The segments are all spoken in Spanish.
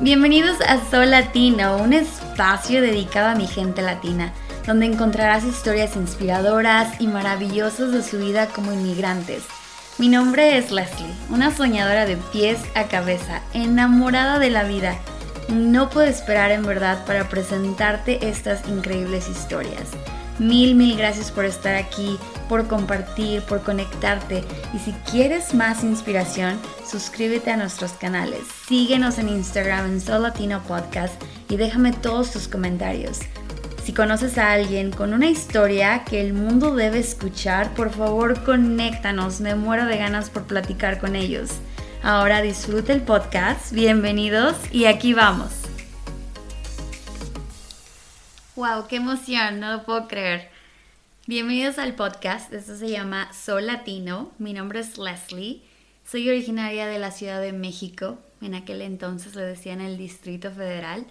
Bienvenidos a Sol Latino, un espacio dedicado a mi gente latina, donde encontrarás historias inspiradoras y maravillosas de su vida como inmigrantes. Mi nombre es Leslie, una soñadora de pies a cabeza, enamorada de la vida. No puedo esperar en verdad para presentarte estas increíbles historias. Mil, mil gracias por estar aquí, por compartir, por conectarte. Y si quieres más inspiración, suscríbete a nuestros canales. Síguenos en Instagram en Sol Latino Podcast y déjame todos tus comentarios. Si conoces a alguien con una historia que el mundo debe escuchar, por favor conéctanos. Me muero de ganas por platicar con ellos. Ahora disfruta el podcast. Bienvenidos y aquí vamos. Wow, qué emoción, no lo puedo creer. Bienvenidos al podcast, esto se llama Sol Latino, mi nombre es Leslie, soy originaria de la Ciudad de México, en aquel entonces le decían el Distrito Federal.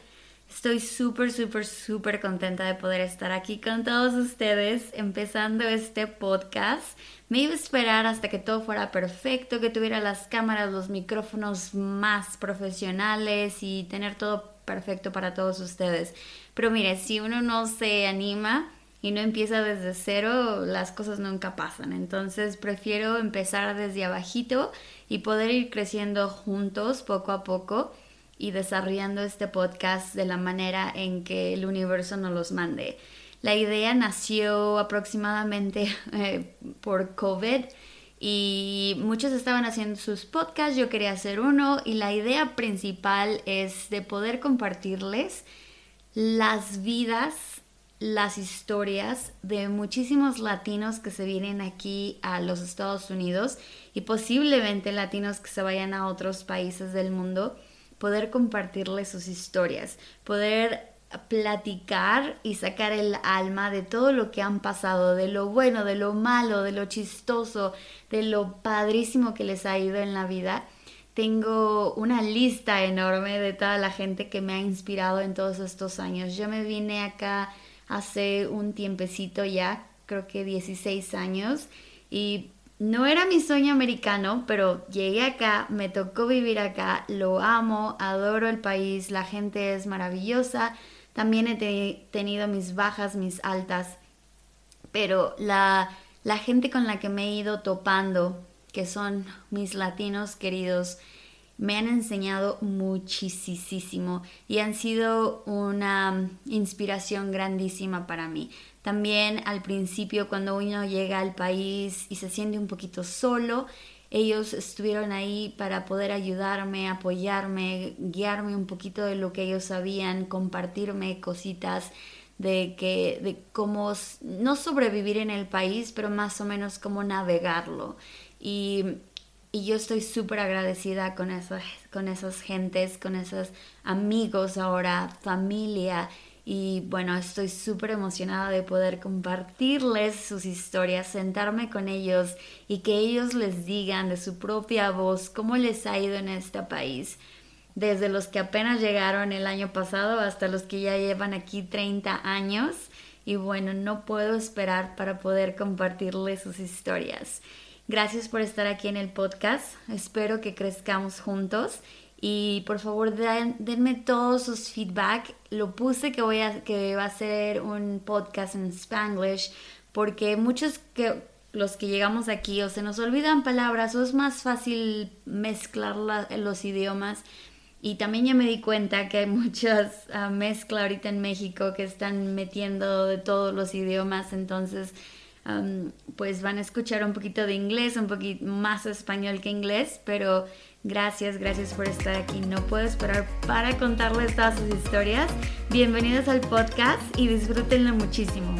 Estoy súper, súper, súper contenta de poder estar aquí con todos ustedes empezando este podcast. Me iba a esperar hasta que todo fuera perfecto, que tuviera las cámaras, los micrófonos más profesionales y tener todo perfecto para todos ustedes. Pero mire, si uno no se anima y no empieza desde cero, las cosas nunca pasan. Entonces prefiero empezar desde abajito y poder ir creciendo juntos poco a poco y desarrollando este podcast de la manera en que el universo nos los mande. La idea nació aproximadamente eh, por COVID y muchos estaban haciendo sus podcasts, yo quería hacer uno y la idea principal es de poder compartirles las vidas, las historias de muchísimos latinos que se vienen aquí a los Estados Unidos y posiblemente latinos que se vayan a otros países del mundo, poder compartirles sus historias, poder platicar y sacar el alma de todo lo que han pasado, de lo bueno, de lo malo, de lo chistoso, de lo padrísimo que les ha ido en la vida. Tengo una lista enorme de toda la gente que me ha inspirado en todos estos años. Yo me vine acá hace un tiempecito ya, creo que 16 años, y no era mi sueño americano, pero llegué acá, me tocó vivir acá, lo amo, adoro el país, la gente es maravillosa, también he tenido mis bajas, mis altas, pero la, la gente con la que me he ido topando, que son mis latinos queridos, me han enseñado muchísimo y han sido una inspiración grandísima para mí. También al principio cuando uno llega al país y se siente un poquito solo, ellos estuvieron ahí para poder ayudarme, apoyarme, guiarme un poquito de lo que ellos sabían, compartirme cositas de que de cómo no sobrevivir en el país, pero más o menos cómo navegarlo. Y, y yo estoy súper agradecida con esas, con esas gentes, con esos amigos ahora, familia y bueno, estoy súper emocionada de poder compartirles sus historias, sentarme con ellos y que ellos les digan de su propia voz cómo les ha ido en este país. Desde los que apenas llegaron el año pasado hasta los que ya llevan aquí 30 años. Y bueno, no puedo esperar para poder compartirles sus historias. Gracias por estar aquí en el podcast. Espero que crezcamos juntos y por favor denme todos sus feedback. Lo puse que voy a que va a ser un podcast en Spanglish porque muchos que los que llegamos aquí o se nos olvidan palabras o es más fácil mezclar los idiomas. Y también ya me di cuenta que hay muchas uh, mezcla ahorita en México que están metiendo de todos los idiomas, entonces pues van a escuchar un poquito de inglés, un poquito más español que inglés, pero Gracias, gracias por estar aquí. No puedo esperar para contarles todas sus historias. Bienvenidos al podcast y disfrútenlo muchísimo.